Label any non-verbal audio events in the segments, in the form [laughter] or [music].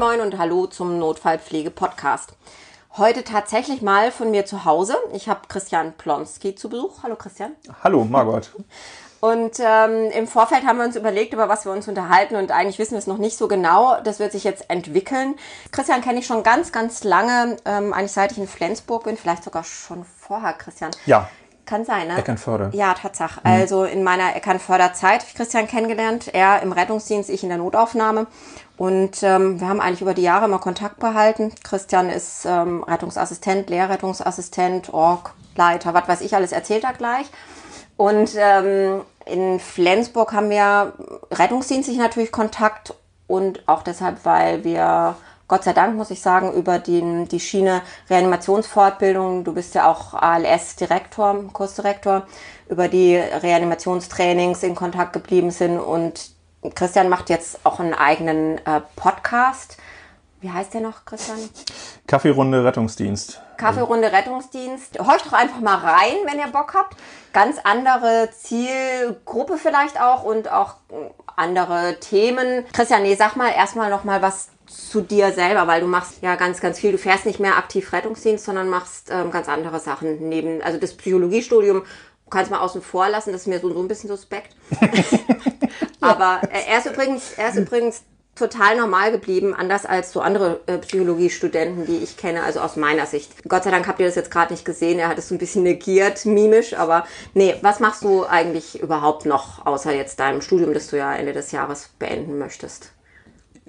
Moin und Hallo zum Notfallpflege-Podcast. Heute tatsächlich mal von mir zu Hause. Ich habe Christian Plonski zu Besuch. Hallo Christian. Hallo Margot. Und ähm, im Vorfeld haben wir uns überlegt, über was wir uns unterhalten und eigentlich wissen wir es noch nicht so genau. Das wird sich jetzt entwickeln. Christian kenne ich schon ganz, ganz lange, ähm, eigentlich seit ich in Flensburg bin, vielleicht sogar schon vorher, Christian. Ja. Kann sein, ne? Eckernförde. Ja, Tatsache. Mhm. Also in meiner Eckernförder-Zeit habe ich Christian kennengelernt. Er im Rettungsdienst, ich in der Notaufnahme. Und ähm, wir haben eigentlich über die Jahre immer Kontakt behalten. Christian ist ähm, Rettungsassistent, Lehrrettungsassistent, Org, Leiter, was weiß ich alles, erzählt er gleich. Und ähm, in Flensburg haben wir rettungsdienstlich natürlich Kontakt und auch deshalb, weil wir Gott sei Dank, muss ich sagen, über die, die Schiene Reanimationsfortbildung, du bist ja auch ALS-Direktor, Kursdirektor, über die Reanimationstrainings in Kontakt geblieben sind und Christian macht jetzt auch einen eigenen äh, Podcast. Wie heißt der noch, Christian? Kaffeerunde Rettungsdienst. Kaffeerunde Rettungsdienst. Horcht doch einfach mal rein, wenn ihr Bock habt. Ganz andere Zielgruppe vielleicht auch und auch andere Themen. Christian, nee, sag mal erstmal noch mal was zu dir selber, weil du machst ja ganz, ganz viel. Du fährst nicht mehr aktiv Rettungsdienst, sondern machst ähm, ganz andere Sachen neben, also das Psychologiestudium kannst mal außen vor lassen, das ist mir so, so ein bisschen suspekt. [laughs] [laughs] Aber äh, er ist übrigens, er ist übrigens total normal geblieben, anders als so andere äh, Psychologiestudenten, die ich kenne, also aus meiner Sicht. Gott sei Dank habt ihr das jetzt gerade nicht gesehen, er hat es so ein bisschen negiert, mimisch, aber nee, was machst du eigentlich überhaupt noch, außer jetzt deinem Studium, das du ja Ende des Jahres beenden möchtest?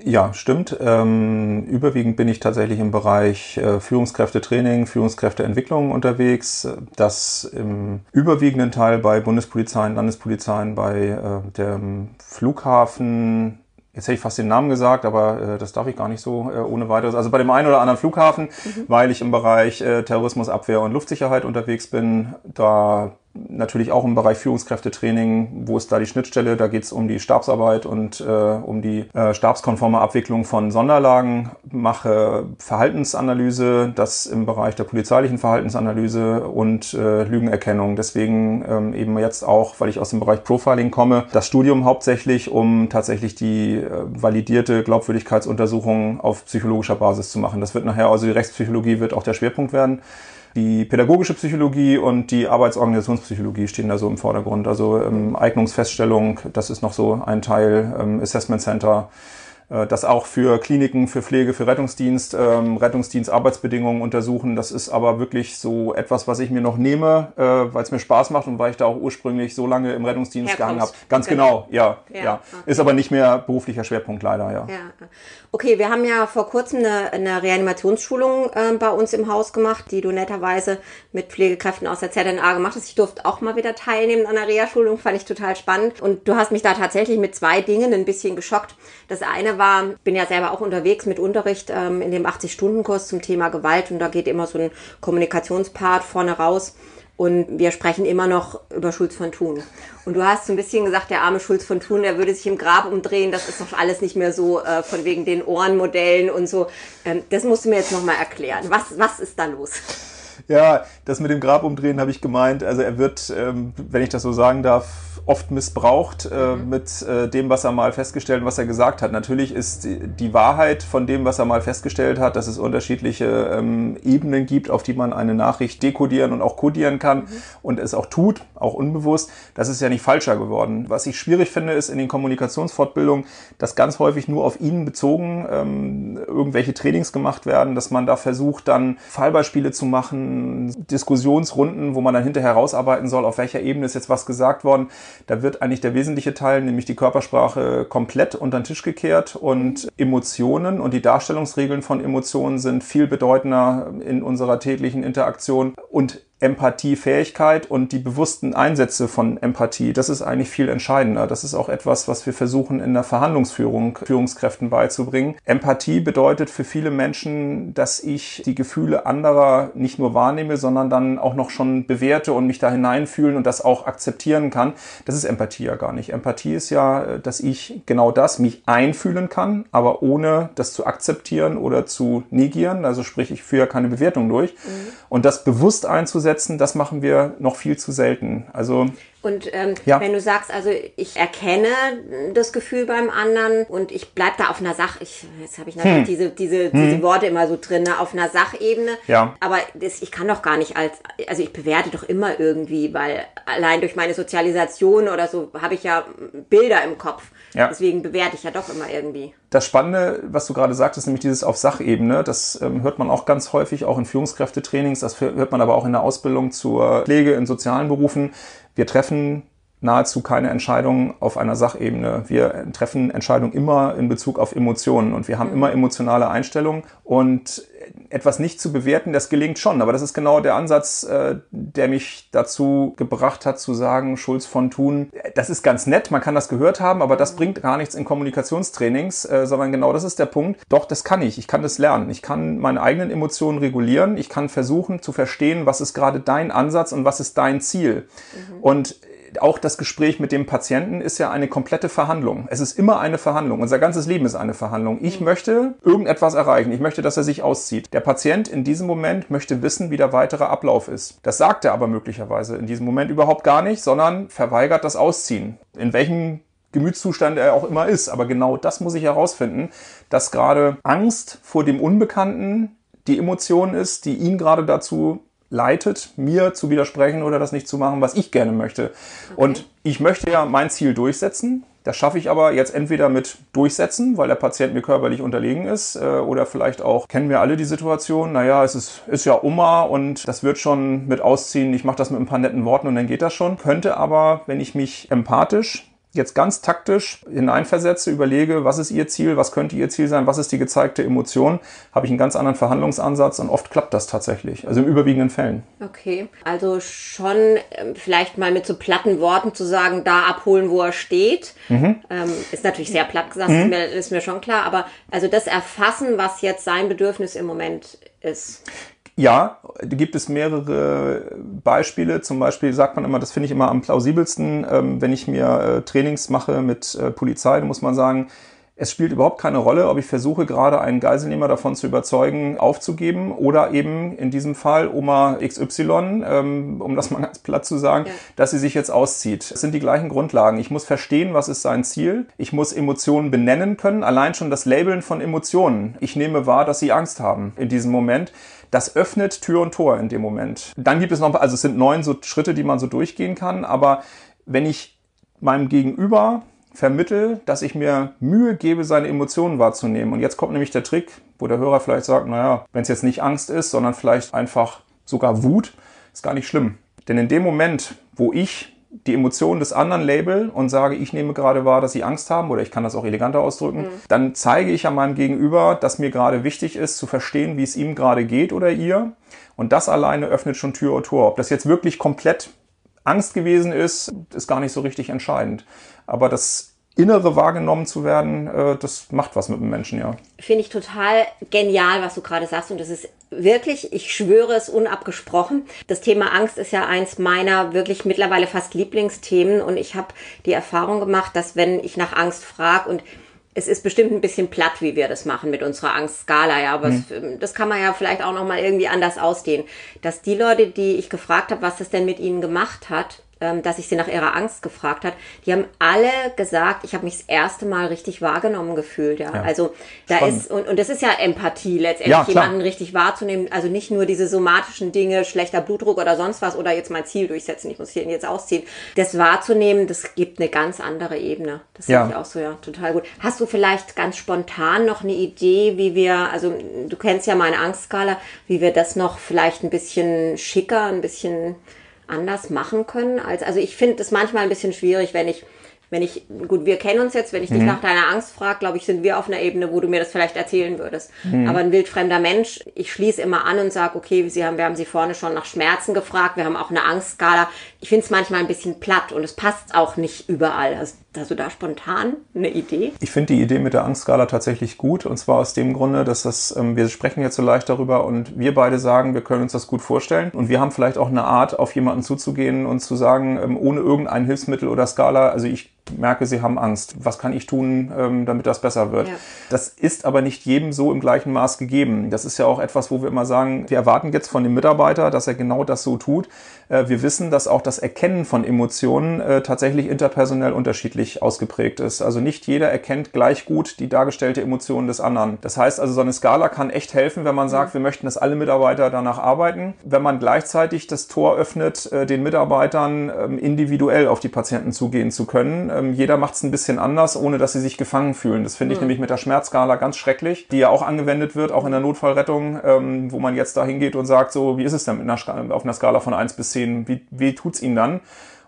Ja, stimmt. Ähm, überwiegend bin ich tatsächlich im Bereich äh, Führungskräftetraining, Führungskräfteentwicklung unterwegs. Das im überwiegenden Teil bei Bundespolizeien, Landespolizeien, bei äh, dem Flughafen, Jetzt hätte ich fast den Namen gesagt, aber äh, das darf ich gar nicht so äh, ohne weiteres. Also bei dem einen oder anderen Flughafen, mhm. weil ich im Bereich äh, Terrorismusabwehr und Luftsicherheit unterwegs bin, da natürlich auch im Bereich Führungskräftetraining, wo ist da die Schnittstelle? Da geht es um die Stabsarbeit und äh, um die äh, stabskonforme Abwicklung von Sonderlagen, mache Verhaltensanalyse, das im Bereich der polizeilichen Verhaltensanalyse und äh, Lügenerkennung. Deswegen ähm, eben jetzt auch, weil ich aus dem Bereich Profiling komme, das Studium hauptsächlich, um tatsächlich die äh, validierte Glaubwürdigkeitsuntersuchung auf psychologischer Basis zu machen. Das wird nachher, also die Rechtspsychologie wird auch der Schwerpunkt werden. Die pädagogische Psychologie und die Arbeitsorganisationspsychologie stehen da so im Vordergrund. Also ähm, Eignungsfeststellung, das ist noch so ein Teil, ähm, Assessment Center, das auch für Kliniken, für Pflege, für Rettungsdienst, ähm, Rettungsdienst Arbeitsbedingungen untersuchen. Das ist aber wirklich so etwas, was ich mir noch nehme, äh, weil es mir Spaß macht und weil ich da auch ursprünglich so lange im Rettungsdienst Herkunft. gehangen habe. Ganz genau, genau ja, ja. ja. Ist aber nicht mehr beruflicher Schwerpunkt leider, ja. ja. Okay, wir haben ja vor kurzem eine, eine Reanimationsschulung äh, bei uns im Haus gemacht, die du netterweise mit Pflegekräften aus der ZNA gemacht hast. Ich durfte auch mal wieder teilnehmen an der Reha-Schulung, fand ich total spannend. Und du hast mich da tatsächlich mit zwei Dingen ein bisschen geschockt. Das eine war, bin ja selber auch unterwegs mit Unterricht ähm, in dem 80-Stunden-Kurs zum Thema Gewalt und da geht immer so ein Kommunikationspart vorne raus. Und wir sprechen immer noch über Schulz von Thun. Und du hast so ein bisschen gesagt, der arme Schulz von Thun, der würde sich im Grab umdrehen. Das ist doch alles nicht mehr so äh, von wegen den Ohrenmodellen und so. Ähm, das musst du mir jetzt nochmal erklären. Was, was ist da los? Ja, das mit dem Grab umdrehen habe ich gemeint. Also er wird, ähm, wenn ich das so sagen darf, oft missbraucht äh, mhm. mit äh, dem, was er mal festgestellt, was er gesagt hat. Natürlich ist die, die, Wahrheit von dem, was er mal festgestellt hat, dass es unterschiedliche ähm, Ebenen gibt, auf die man eine Nachricht dekodieren und auch kodieren kann mhm. und es auch tut, auch unbewusst. Das ist ja nicht falscher geworden. Was ich schwierig finde, ist in den Kommunikationsfortbildungen, dass ganz häufig nur auf ihn bezogen ähm, irgendwelche Trainings gemacht werden, dass man da versucht, dann Fallbeispiele zu machen, Diskussionsrunden, wo man dann hinterher rausarbeiten soll, auf welcher Ebene ist jetzt was gesagt worden. Da wird eigentlich der wesentliche Teil, nämlich die Körpersprache, komplett unter den Tisch gekehrt und Emotionen und die Darstellungsregeln von Emotionen sind viel bedeutender in unserer täglichen Interaktion und Empathiefähigkeit und die bewussten Einsätze von Empathie, das ist eigentlich viel entscheidender. Das ist auch etwas, was wir versuchen in der Verhandlungsführung Führungskräften beizubringen. Empathie bedeutet für viele Menschen, dass ich die Gefühle anderer nicht nur wahrnehme, sondern dann auch noch schon bewerte und mich da hineinfühlen und das auch akzeptieren kann. Das ist Empathie ja gar nicht. Empathie ist ja, dass ich genau das mich einfühlen kann, aber ohne das zu akzeptieren oder zu negieren. Also sprich, ich führe keine Bewertung durch. Mhm. Und das bewusst einzusetzen, umsetzen, das machen wir noch viel zu selten. Also Und ähm, ja. wenn du sagst, also ich erkenne das Gefühl beim anderen und ich bleib da auf einer Sach, ich, jetzt habe ich natürlich hm. diese, diese, hm. diese Worte immer so drin, ne, auf einer Sachebene. Ja. Aber das, ich kann doch gar nicht als, also ich bewerte doch immer irgendwie, weil allein durch meine Sozialisation oder so habe ich ja Bilder im Kopf. Ja. Deswegen bewerte ich ja doch immer irgendwie. Das Spannende, was du gerade sagtest, nämlich dieses auf Sachebene, das ähm, hört man auch ganz häufig, auch in Führungskräftetrainings, das hört man aber auch in der Ausbildung zur Pflege in sozialen Berufen. Wir treffen nahezu keine Entscheidungen auf einer Sachebene. Wir treffen Entscheidungen immer in Bezug auf Emotionen und wir haben mhm. immer emotionale Einstellungen und etwas nicht zu bewerten, das gelingt schon. Aber das ist genau der Ansatz, äh, der mich dazu gebracht hat zu sagen, Schulz von Thun, das ist ganz nett, man kann das gehört haben, aber das mhm. bringt gar nichts in Kommunikationstrainings, äh, sondern genau das ist der Punkt. Doch, das kann ich. Ich kann das lernen. Ich kann meine eigenen Emotionen regulieren. Ich kann versuchen zu verstehen, was ist gerade dein Ansatz und was ist dein Ziel. Mhm. Und auch das Gespräch mit dem Patienten ist ja eine komplette Verhandlung. Es ist immer eine Verhandlung. Unser ganzes Leben ist eine Verhandlung. Ich mhm. möchte irgendetwas erreichen. Ich möchte, dass er sich auszieht. Der Patient in diesem Moment möchte wissen, wie der weitere Ablauf ist. Das sagt er aber möglicherweise in diesem Moment überhaupt gar nicht, sondern verweigert das Ausziehen. In welchem Gemütszustand er auch immer ist. Aber genau das muss ich herausfinden, dass gerade Angst vor dem Unbekannten die Emotion ist, die ihn gerade dazu leitet, mir zu widersprechen oder das nicht zu machen, was ich gerne möchte. Okay. Und ich möchte ja mein Ziel durchsetzen. Das schaffe ich aber jetzt entweder mit durchsetzen, weil der Patient mir körperlich unterlegen ist, äh, oder vielleicht auch, kennen wir alle die Situation, naja, es ist, ist ja Oma und das wird schon mit ausziehen, ich mache das mit ein paar netten Worten und dann geht das schon. Könnte aber, wenn ich mich empathisch jetzt ganz taktisch hineinversetze, überlege, was ist Ihr Ziel, was könnte Ihr Ziel sein, was ist die gezeigte Emotion, habe ich einen ganz anderen Verhandlungsansatz und oft klappt das tatsächlich, also im überwiegenden Fällen. Okay, also schon ähm, vielleicht mal mit so platten Worten zu sagen, da abholen, wo er steht, mhm. ähm, ist natürlich sehr platt gesagt, mhm. ist, mir, ist mir schon klar, aber also das Erfassen, was jetzt sein Bedürfnis im Moment ist. Ja, da gibt es mehrere Beispiele. Zum Beispiel sagt man immer, das finde ich immer am plausibelsten, ähm, wenn ich mir äh, Trainings mache mit äh, Polizei, da muss man sagen, es spielt überhaupt keine Rolle, ob ich versuche, gerade einen Geiselnehmer davon zu überzeugen, aufzugeben oder eben in diesem Fall Oma XY, ähm, um das mal [laughs] ganz platt zu sagen, ja. dass sie sich jetzt auszieht. Es sind die gleichen Grundlagen. Ich muss verstehen, was ist sein Ziel. Ich muss Emotionen benennen können. Allein schon das Labeln von Emotionen. Ich nehme wahr, dass sie Angst haben in diesem Moment. Das öffnet Tür und Tor in dem Moment. Dann gibt es noch, also es sind neun so Schritte, die man so durchgehen kann. Aber wenn ich meinem Gegenüber vermittel, dass ich mir Mühe gebe, seine Emotionen wahrzunehmen. Und jetzt kommt nämlich der Trick, wo der Hörer vielleicht sagt, naja, wenn es jetzt nicht Angst ist, sondern vielleicht einfach sogar Wut, ist gar nicht schlimm. Denn in dem Moment, wo ich die Emotionen des anderen label und sage, ich nehme gerade wahr, dass sie Angst haben, oder ich kann das auch eleganter ausdrücken, mhm. dann zeige ich an meinem Gegenüber, dass mir gerade wichtig ist, zu verstehen, wie es ihm gerade geht oder ihr. Und das alleine öffnet schon Tür und Tor. Ob das jetzt wirklich komplett Angst gewesen ist, ist gar nicht so richtig entscheidend. Aber das Innere wahrgenommen zu werden, äh, das macht was mit dem Menschen, ja. Finde ich total genial, was du gerade sagst. Und das ist wirklich, ich schwöre es unabgesprochen. Das Thema Angst ist ja eins meiner wirklich mittlerweile fast Lieblingsthemen. Und ich habe die Erfahrung gemacht, dass wenn ich nach Angst frage und es ist bestimmt ein bisschen platt, wie wir das machen mit unserer Angstskala, ja, aber mhm. es, das kann man ja vielleicht auch noch mal irgendwie anders ausdehnen. Dass die Leute, die ich gefragt habe, was das denn mit ihnen gemacht hat, ähm, dass ich sie nach ihrer Angst gefragt hat, die haben alle gesagt, ich habe mich das erste Mal richtig wahrgenommen gefühlt. Ja, ja. also da Spannend. ist und, und das ist ja Empathie letztendlich ja, jemanden richtig wahrzunehmen. Also nicht nur diese somatischen Dinge, schlechter Blutdruck oder sonst was oder jetzt mein Ziel durchsetzen, ich muss hier jetzt ausziehen. Das wahrzunehmen, das gibt eine ganz andere Ebene. Das ja. ich auch so ja total gut. Hast du vielleicht ganz spontan noch eine Idee, wie wir, also du kennst ja meine Angstskala, wie wir das noch vielleicht ein bisschen schicker, ein bisschen anders machen können. Als, also ich finde es manchmal ein bisschen schwierig, wenn ich wenn ich, gut, wir kennen uns jetzt, wenn ich dich mhm. nach deiner Angst frage, glaube ich, sind wir auf einer Ebene, wo du mir das vielleicht erzählen würdest. Mhm. Aber ein wildfremder Mensch, ich schließe immer an und sage, okay, sie haben, wir haben sie vorne schon nach Schmerzen gefragt, wir haben auch eine Angstskala. Ich finde es manchmal ein bisschen platt und es passt auch nicht überall. Hast, hast du da spontan eine Idee? Ich finde die Idee mit der Angstskala tatsächlich gut und zwar aus dem Grunde, dass das, ähm, wir sprechen jetzt so leicht darüber und wir beide sagen, wir können uns das gut vorstellen und wir haben vielleicht auch eine Art, auf jemanden zuzugehen und zu sagen, ähm, ohne irgendein Hilfsmittel oder Skala, also ich merke, sie haben Angst. Was kann ich tun, ähm, damit das besser wird? Ja. Das ist aber nicht jedem so im gleichen Maß gegeben. Das ist ja auch etwas, wo wir immer sagen, wir erwarten jetzt von dem Mitarbeiter, dass er genau das so tut. Äh, wir wissen, dass auch das Erkennen von Emotionen äh, tatsächlich interpersonell unterschiedlich ausgeprägt ist. Also nicht jeder erkennt gleich gut die dargestellte Emotion des anderen. Das heißt also, so eine Skala kann echt helfen, wenn man sagt, wir möchten, dass alle Mitarbeiter danach arbeiten. Wenn man gleichzeitig das Tor öffnet, äh, den Mitarbeitern ähm, individuell auf die Patienten zugehen zu können. Ähm, jeder macht es ein bisschen anders, ohne dass sie sich gefangen fühlen. Das finde ich nämlich mit der Schmerzskala ganz schrecklich, die ja auch angewendet wird, auch in der Notfallrettung, ähm, wo man jetzt da hingeht und sagt, so, wie ist es denn mit einer auf einer Skala von 1 bis 10? Wie, wie tut's Ihnen dann?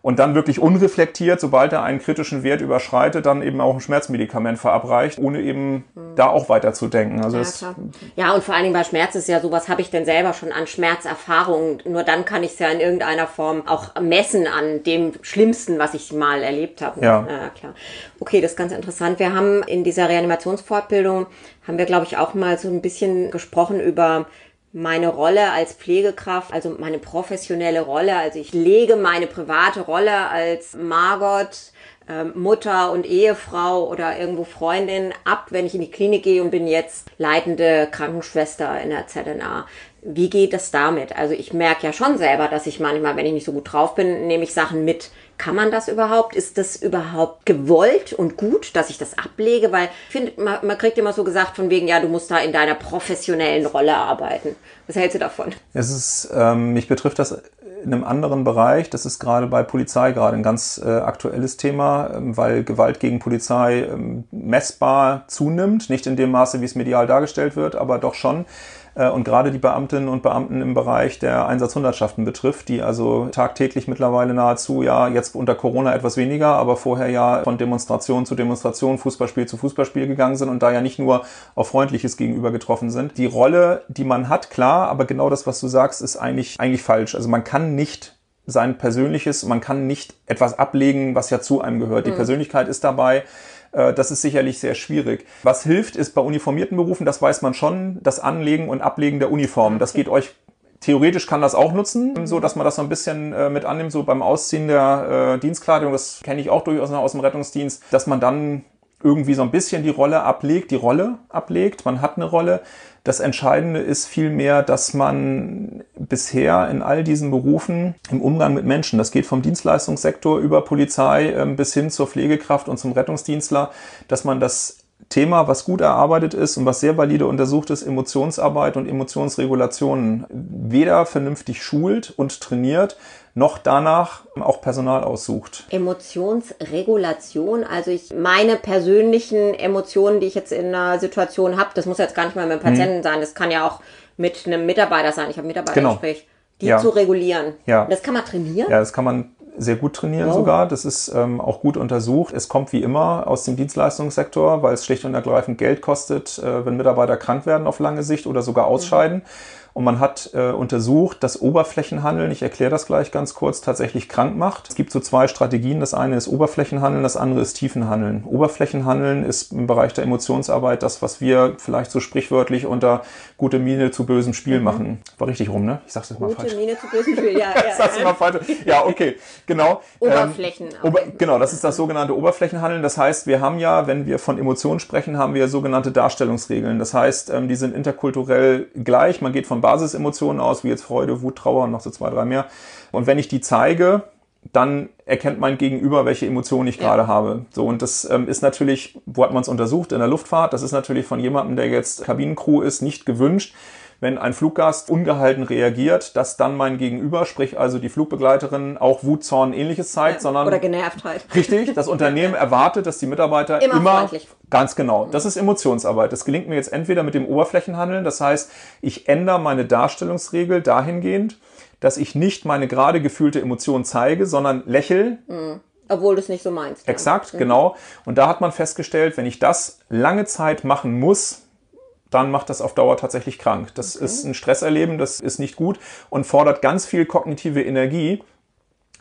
und dann wirklich unreflektiert, sobald er einen kritischen Wert überschreitet, dann eben auch ein Schmerzmedikament verabreicht, ohne eben mhm. da auch weiter zu denken. Also ja, klar. ja, und vor allen Dingen bei Schmerz ist ja so, was habe ich denn selber schon an Schmerzerfahrungen? Nur dann kann ich es ja in irgendeiner Form auch messen an dem Schlimmsten, was ich mal erlebt habe. Ja. ja, klar. Okay, das ist ganz interessant. Wir haben in dieser Reanimationsfortbildung, haben wir, glaube ich, auch mal so ein bisschen gesprochen über meine Rolle als Pflegekraft, also meine professionelle Rolle, also ich lege meine private Rolle als Margot, äh, Mutter und Ehefrau oder irgendwo Freundin ab, wenn ich in die Klinik gehe und bin jetzt leitende Krankenschwester in der ZNA. Wie geht es damit? Also ich merke ja schon selber, dass ich manchmal, wenn ich nicht so gut drauf bin, nehme ich Sachen mit. Kann man das überhaupt? Ist das überhaupt gewollt und gut, dass ich das ablege? Weil ich finde, man, man kriegt immer so gesagt von wegen, ja, du musst da in deiner professionellen Rolle arbeiten. Was hältst du davon? Es ist, ähm, mich betrifft das in einem anderen Bereich. Das ist gerade bei Polizei gerade ein ganz äh, aktuelles Thema, ähm, weil Gewalt gegen Polizei ähm, messbar zunimmt. Nicht in dem Maße, wie es medial dargestellt wird, aber doch schon. Äh, und gerade die Beamtinnen und Beamten im Bereich der Einsatzhundertschaften betrifft, die also tagtäglich mittlerweile nahezu, ja, jetzt unter Corona etwas weniger, aber vorher ja von Demonstration zu Demonstration, Fußballspiel zu Fußballspiel gegangen sind und da ja nicht nur auf Freundliches gegenüber getroffen sind. Die Rolle, die man hat, klar, aber genau das, was du sagst, ist eigentlich, eigentlich falsch. Also man kann nicht sein Persönliches, man kann nicht etwas ablegen, was ja zu einem gehört. Die mhm. Persönlichkeit ist dabei. Äh, das ist sicherlich sehr schwierig. Was hilft, ist bei uniformierten Berufen, das weiß man schon, das Anlegen und Ablegen der Uniform. Das geht euch Theoretisch kann das auch nutzen, so dass man das so ein bisschen äh, mit annimmt, so beim Ausziehen der äh, Dienstkleidung, das kenne ich auch durchaus noch aus dem Rettungsdienst, dass man dann irgendwie so ein bisschen die Rolle ablegt, die Rolle ablegt, man hat eine Rolle. Das Entscheidende ist vielmehr, dass man bisher in all diesen Berufen im Umgang mit Menschen, das geht vom Dienstleistungssektor über Polizei ähm, bis hin zur Pflegekraft und zum Rettungsdienstler, dass man das Thema, was gut erarbeitet ist und was sehr valide untersucht ist, Emotionsarbeit und Emotionsregulationen, weder vernünftig schult und trainiert, noch danach auch Personal aussucht. Emotionsregulation, also ich meine persönlichen Emotionen, die ich jetzt in einer Situation habe, das muss jetzt gar nicht mal mit dem Patienten hm. sein, das kann ja auch mit einem Mitarbeiter sein. Ich habe Mitarbeitergespräch. Genau. Die ja. zu regulieren. Ja. Das kann man trainieren? Ja, das kann man sehr gut trainieren wow. sogar. Das ist ähm, auch gut untersucht. Es kommt wie immer aus dem Dienstleistungssektor, weil es schlicht und ergreifend Geld kostet, äh, wenn Mitarbeiter krank werden auf lange Sicht oder sogar ausscheiden. Mhm. Und man hat äh, untersucht, dass Oberflächenhandeln, ich erkläre das gleich ganz kurz, tatsächlich krank macht. Es gibt so zwei Strategien. Das eine ist Oberflächenhandeln, das andere ist Tiefenhandeln. Oberflächenhandeln ist im Bereich der Emotionsarbeit das, was wir vielleicht so sprichwörtlich unter gute Miene zu bösem Spiel mhm. machen. War richtig rum, ne? Ich sag's jetzt mal gute falsch. Gute Miene zu bösem Spiel, ja. [laughs] ja, sag's mal falsch. Ja, okay, genau. Oberflächen. Ähm, Ober genau, das ist das sogenannte Oberflächenhandeln. Das heißt, wir haben ja, wenn wir von Emotionen sprechen, haben wir sogenannte Darstellungsregeln. Das heißt, ähm, die sind interkulturell gleich. Man geht von Basisemotionen aus, wie jetzt Freude, Wut, Trauer und noch so zwei, drei mehr. Und wenn ich die zeige, dann erkennt mein Gegenüber, welche Emotionen ich gerade ja. habe. So, und das ähm, ist natürlich, wo hat man es untersucht? In der Luftfahrt. Das ist natürlich von jemandem, der jetzt Kabinencrew ist, nicht gewünscht wenn ein Fluggast ungehalten reagiert, dass dann mein Gegenüber, sprich also die Flugbegleiterin, auch Wut, Zorn, ähnliches zeigt, ja, sondern. Oder genervt halt. Richtig, das [laughs] Unternehmen erwartet, dass die Mitarbeiter immer, immer ganz genau. Das ist Emotionsarbeit. Das gelingt mir jetzt entweder mit dem Oberflächenhandeln, das heißt, ich ändere meine Darstellungsregel dahingehend, dass ich nicht meine gerade gefühlte Emotion zeige, sondern lächel. Mhm. Obwohl du es nicht so meinst. Exakt, mhm. genau. Und da hat man festgestellt, wenn ich das lange Zeit machen muss, dann macht das auf Dauer tatsächlich krank. Das okay. ist ein Stresserleben, das ist nicht gut und fordert ganz viel kognitive Energie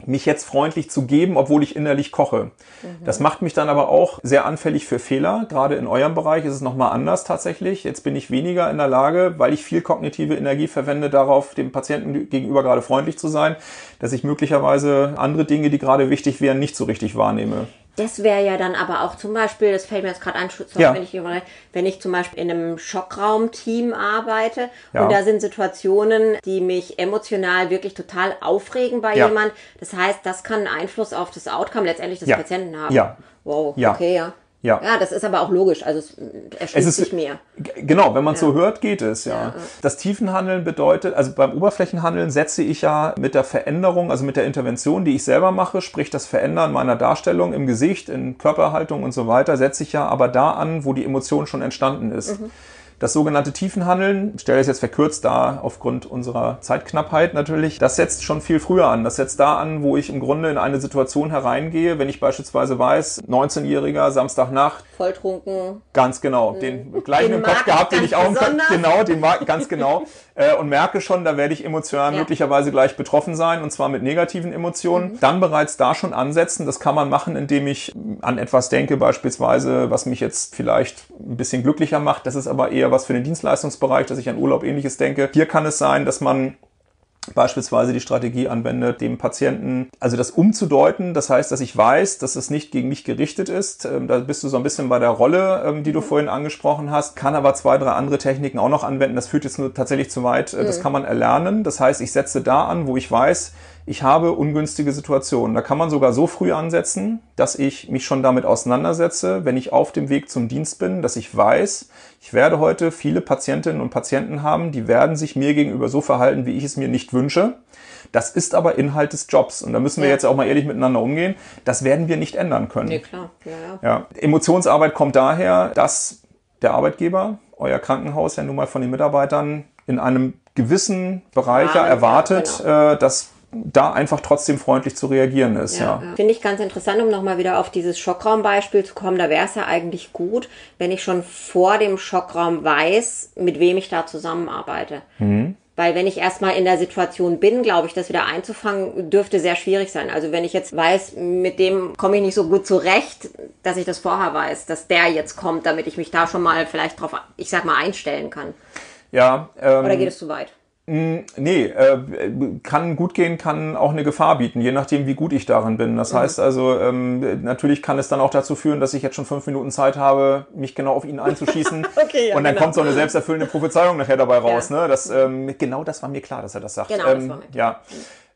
mich jetzt freundlich zu geben, obwohl ich innerlich koche. Mhm. Das macht mich dann aber auch sehr anfällig für Fehler. Gerade in eurem Bereich ist es nochmal anders tatsächlich. Jetzt bin ich weniger in der Lage, weil ich viel kognitive Energie verwende, darauf dem Patienten gegenüber gerade freundlich zu sein, dass ich möglicherweise andere Dinge, die gerade wichtig wären, nicht so richtig wahrnehme. Das wäre ja dann aber auch zum Beispiel, das fällt mir jetzt gerade ein, Ja. wenn, ich, wenn ich zum Beispiel in einem Schockraumteam arbeite Ja. und da sind Situationen, die mich emotional wirklich total aufregen bei Ja. jemand. Das heißt, das kann einen Einfluss auf das Outcome letztendlich des. Patienten haben. Ja. Wow, okay, ja. Ja. Ja, das ist aber auch logisch. Also es erschließt Es ist- sich. G- Genau, wenn man es so hört, geht es, ja. Das Tiefenhandeln bedeutet, also beim Oberflächenhandeln setze ich ja mit der Veränderung, also mit der Intervention, die ich selber mache, sprich das Verändern meiner Darstellung im Gesicht, in Körperhaltung und so weiter, setze ich ja aber da an, wo die Emotion schon entstanden ist. Das sogenannte Tiefenhandeln, ich stelle es jetzt verkürzt da aufgrund unserer Zeitknappheit natürlich, das setzt schon viel früher an. Das setzt da an, wo ich im Grunde in eine Situation hereingehe, wenn ich beispielsweise weiß, 19-Jähriger, Samstagnacht, Volltrunken. Ganz genau, den gleichen Den im Kopf gehabt, den ich auch im Kopf, besonders. genau, den mag ganz genau [laughs] äh, und merke schon, da werde ich emotional Ja. möglicherweise gleich betroffen sein und zwar mit negativen Emotionen. Dann bereits da schon ansetzen. Das kann man machen, indem ich an etwas denke, beispielsweise, was mich jetzt vielleicht ein bisschen glücklicher macht. Das ist aber eher was für den Dienstleistungsbereich, dass ich an Urlaub ähnliches denke. Hier kann es sein, dass man beispielsweise die Strategie anwendet, dem Patienten, also das umzudeuten, das heißt, dass ich weiß, dass es nicht gegen mich gerichtet ist. Ähm, Da bist du so ein bisschen bei der Rolle, ähm, die du vorhin angesprochen hast, kann aber zwei, drei andere Techniken auch noch anwenden. Das führt jetzt nur tatsächlich zu weit. Äh, Das kann man erlernen. Das heißt, ich setze da an, wo ich weiß, ich habe ungünstige Situationen. Da kann man sogar so früh ansetzen, dass ich mich schon damit auseinandersetze, wenn ich auf dem Weg zum Dienst bin, dass ich weiß, ich werde heute viele Patientinnen und Patienten haben, die werden sich mir gegenüber so verhalten, wie ich es mir nicht wünsche. Das ist aber Inhalt des Jobs. Und da müssen wir Ja. jetzt auch mal ehrlich miteinander umgehen. Das werden wir nicht ändern können. Nee, klar. Ja, ja. Emotionsarbeit kommt daher, dass der Arbeitgeber, euer Krankenhaus ja nun mal von den Mitarbeitern in einem gewissen Bereich ja erwartet, ja, äh, dass da einfach trotzdem freundlich zu reagieren ist. Ja. Ja, Finde ich ganz interessant, um nochmal wieder auf dieses Schockraumbeispiel zu kommen. Da wäre es ja eigentlich gut, wenn ich schon vor dem Schockraum weiß, mit wem ich da zusammenarbeite. Mhm. Weil wenn ich erstmal in der Situation bin, glaube ich, das wieder einzufangen, dürfte sehr schwierig sein. Also wenn ich jetzt weiß, mit dem komme ich nicht so gut zurecht, dass ich das vorher weiß, dass der jetzt kommt, damit ich mich da schon mal vielleicht drauf, ich sag mal, einstellen kann. Ja, ähm, Oder geht es zu weit? Nee, äh, kann gut gehen, kann auch eine Gefahr bieten, je nachdem, wie gut ich darin bin. Das heißt also, ähm, natürlich kann es dann auch dazu führen, dass ich jetzt schon fünf Minuten Zeit habe, mich genau auf ihn einzuschießen. [laughs] Okay, ja, und dann genau. kommt so eine selbsterfüllende Prophezeiung nachher dabei raus. Ja. Ne? Das, ähm, genau das war mir klar, dass er das sagt. Genau, das ähm, war mir Ja.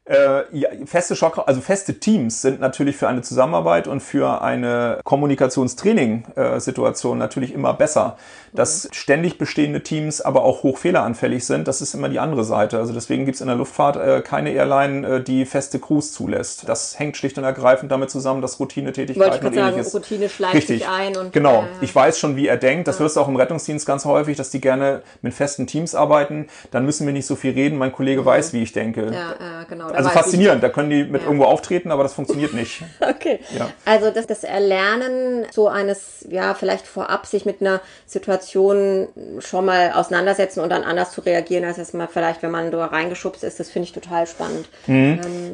Äh, ja, feste Schock, also feste Teams sind natürlich für eine Zusammenarbeit und für eine Kommunikationstraining-Situation natürlich immer besser. Dass ständig bestehende Teams aber auch hochfehleranfällig sind, das ist immer die andere Seite. Also deswegen gibt es in der Luftfahrt äh, keine Airline, äh, die feste Crews zulässt. Das hängt schlicht und ergreifend damit zusammen, dass Routinetätigkeiten und sagen, ähnliches. Routine schleicht Richtig. sich ein und genau. Ja, ja. Ich weiß schon, wie er denkt. Das hörst du auch im Rettungsdienst ganz häufig, dass die gerne mit festen Teams arbeiten. Dann müssen wir nicht so viel reden. Mein Kollege weiß, wie ich denke. Ja, ja, genau. Also faszinierend. Da können die mit irgendwo auftreten, aber das funktioniert nicht. [laughs] Okay. Ja. Also das, das Erlernen so eines, ja, vielleicht vorab sich mit einer Situation schon mal auseinandersetzen und dann anders zu reagieren, als erstmal vielleicht, wenn man da reingeschubst ist, das finde ich total spannend.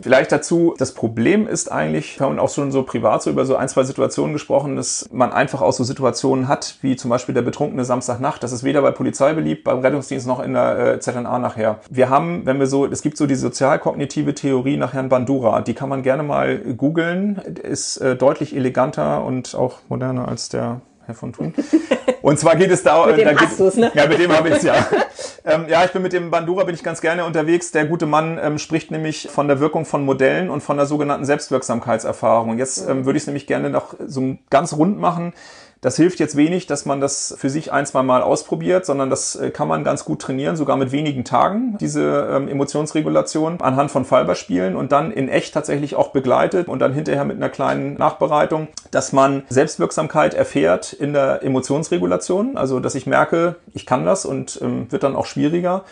Vielleicht dazu, das Problem ist eigentlich, wir haben auch schon so privat so über so ein, zwei Situationen gesprochen, dass man einfach auch so Situationen hat, wie zum Beispiel der betrunkene Samstagnacht. Das ist weder bei Polizei beliebt, beim Rettungsdienst noch in der äh, ZNA nachher. Wir haben, wenn wir so, es gibt so die sozialkognitive Theorie nach Herrn Bandura, die kann man gerne mal googeln, ist äh, deutlich eleganter und auch moderner als der Herr von Thun. [laughs] Und zwar geht es da, Mit dem da geht, ne? ja, mit dem habe ich es ja. [laughs] ähm, ja, ich bin mit dem Bandura bin ich ganz gerne unterwegs. Der gute Mann ähm, spricht nämlich von der Wirkung von Modellen und von der sogenannten Selbstwirksamkeitserfahrung. Und jetzt ähm, würde ich es nämlich gerne noch so ganz rund machen. Das hilft jetzt wenig, dass man das für sich ein, zwei Mal ausprobiert, sondern das äh, kann man ganz gut trainieren, sogar mit wenigen Tagen, diese ähm, Emotionsregulation anhand von Fallbeispielen und dann in echt tatsächlich auch begleitet und dann hinterher mit einer kleinen Nachbereitung, dass man Selbstwirksamkeit erfährt in der Emotionsregulation, also dass ich merke, ich kann das und ähm, wird dann auch schwieriger.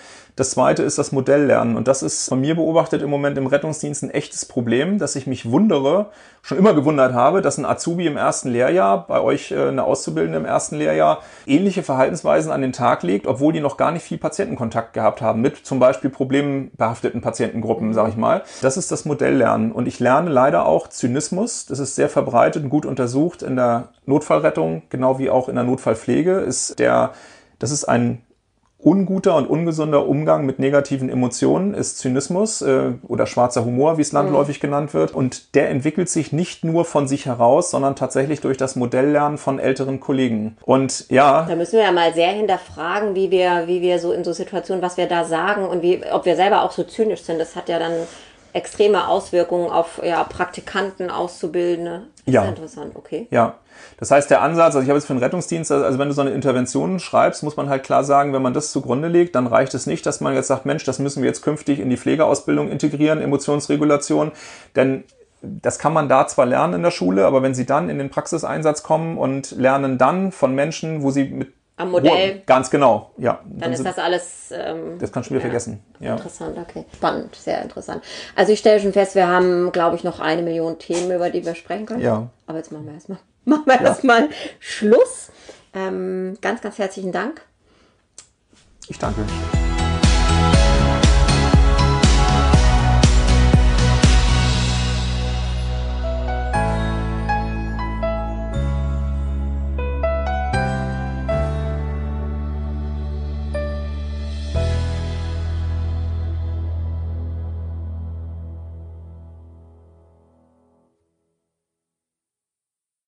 Das zweite ist das Modelllernen. Und das ist von mir beobachtet im Moment im Rettungsdienst ein echtes Problem, dass ich mich wundere, schon immer gewundert habe, dass ein Azubi im ersten Lehrjahr, bei euch äh, eine Auszubildende im ersten Lehrjahr, ähnliche Verhaltensweisen an den Tag legt, obwohl die noch gar nicht viel Patientenkontakt gehabt haben, mit zum Beispiel problembehafteten Patientengruppen, sage ich mal. Das ist das Modelllernen. Und ich lerne leider auch Zynismus. Das ist sehr verbreitet und gut untersucht in der Notfallrettung, genau wie auch in der Notfallpflege, ist der, das ist ein unguter und ungesunder Umgang mit negativen Emotionen ist Zynismus äh, oder schwarzer Humor, wie es landläufig mhm. genannt wird. Und der entwickelt sich nicht nur von sich heraus, sondern tatsächlich durch das Modelllernen von älteren Kollegen. Und ja. Da müssen wir ja mal sehr hinterfragen, wie wir, wie wir so in so Situationen, was wir da sagen und wie, ob wir selber auch so zynisch sind. Das hat ja dann extreme Auswirkungen auf ja, Praktikanten, Auszubildende. Das ja. ist interessant, okay. Ja. Das heißt, der Ansatz, also ich habe jetzt für einen Rettungsdienst, also wenn du so eine Intervention schreibst, muss man halt klar sagen, wenn man das zugrunde legt, dann reicht es nicht, dass man jetzt sagt, Mensch, das müssen wir jetzt künftig in die Pflegeausbildung integrieren, Emotionsregulation, denn das kann man da zwar lernen in der Schule, aber wenn sie dann in den Praxiseinsatz kommen und lernen dann von Menschen, wo sie mit am Modell. Wo, ganz genau, ja. Dann, dann ist das alles. Ähm, das kannst du wieder ja, vergessen. Ja. Interessant, okay. Spannend, sehr interessant. Also ich stelle schon fest, wir haben, glaube ich, noch eine Million Themen, über die wir sprechen können. Ja. Aber jetzt machen wir erstmal [laughs] machen wir ja. erstmal Schluss. Ähm, ganz, ganz herzlichen Dank. Ich danke.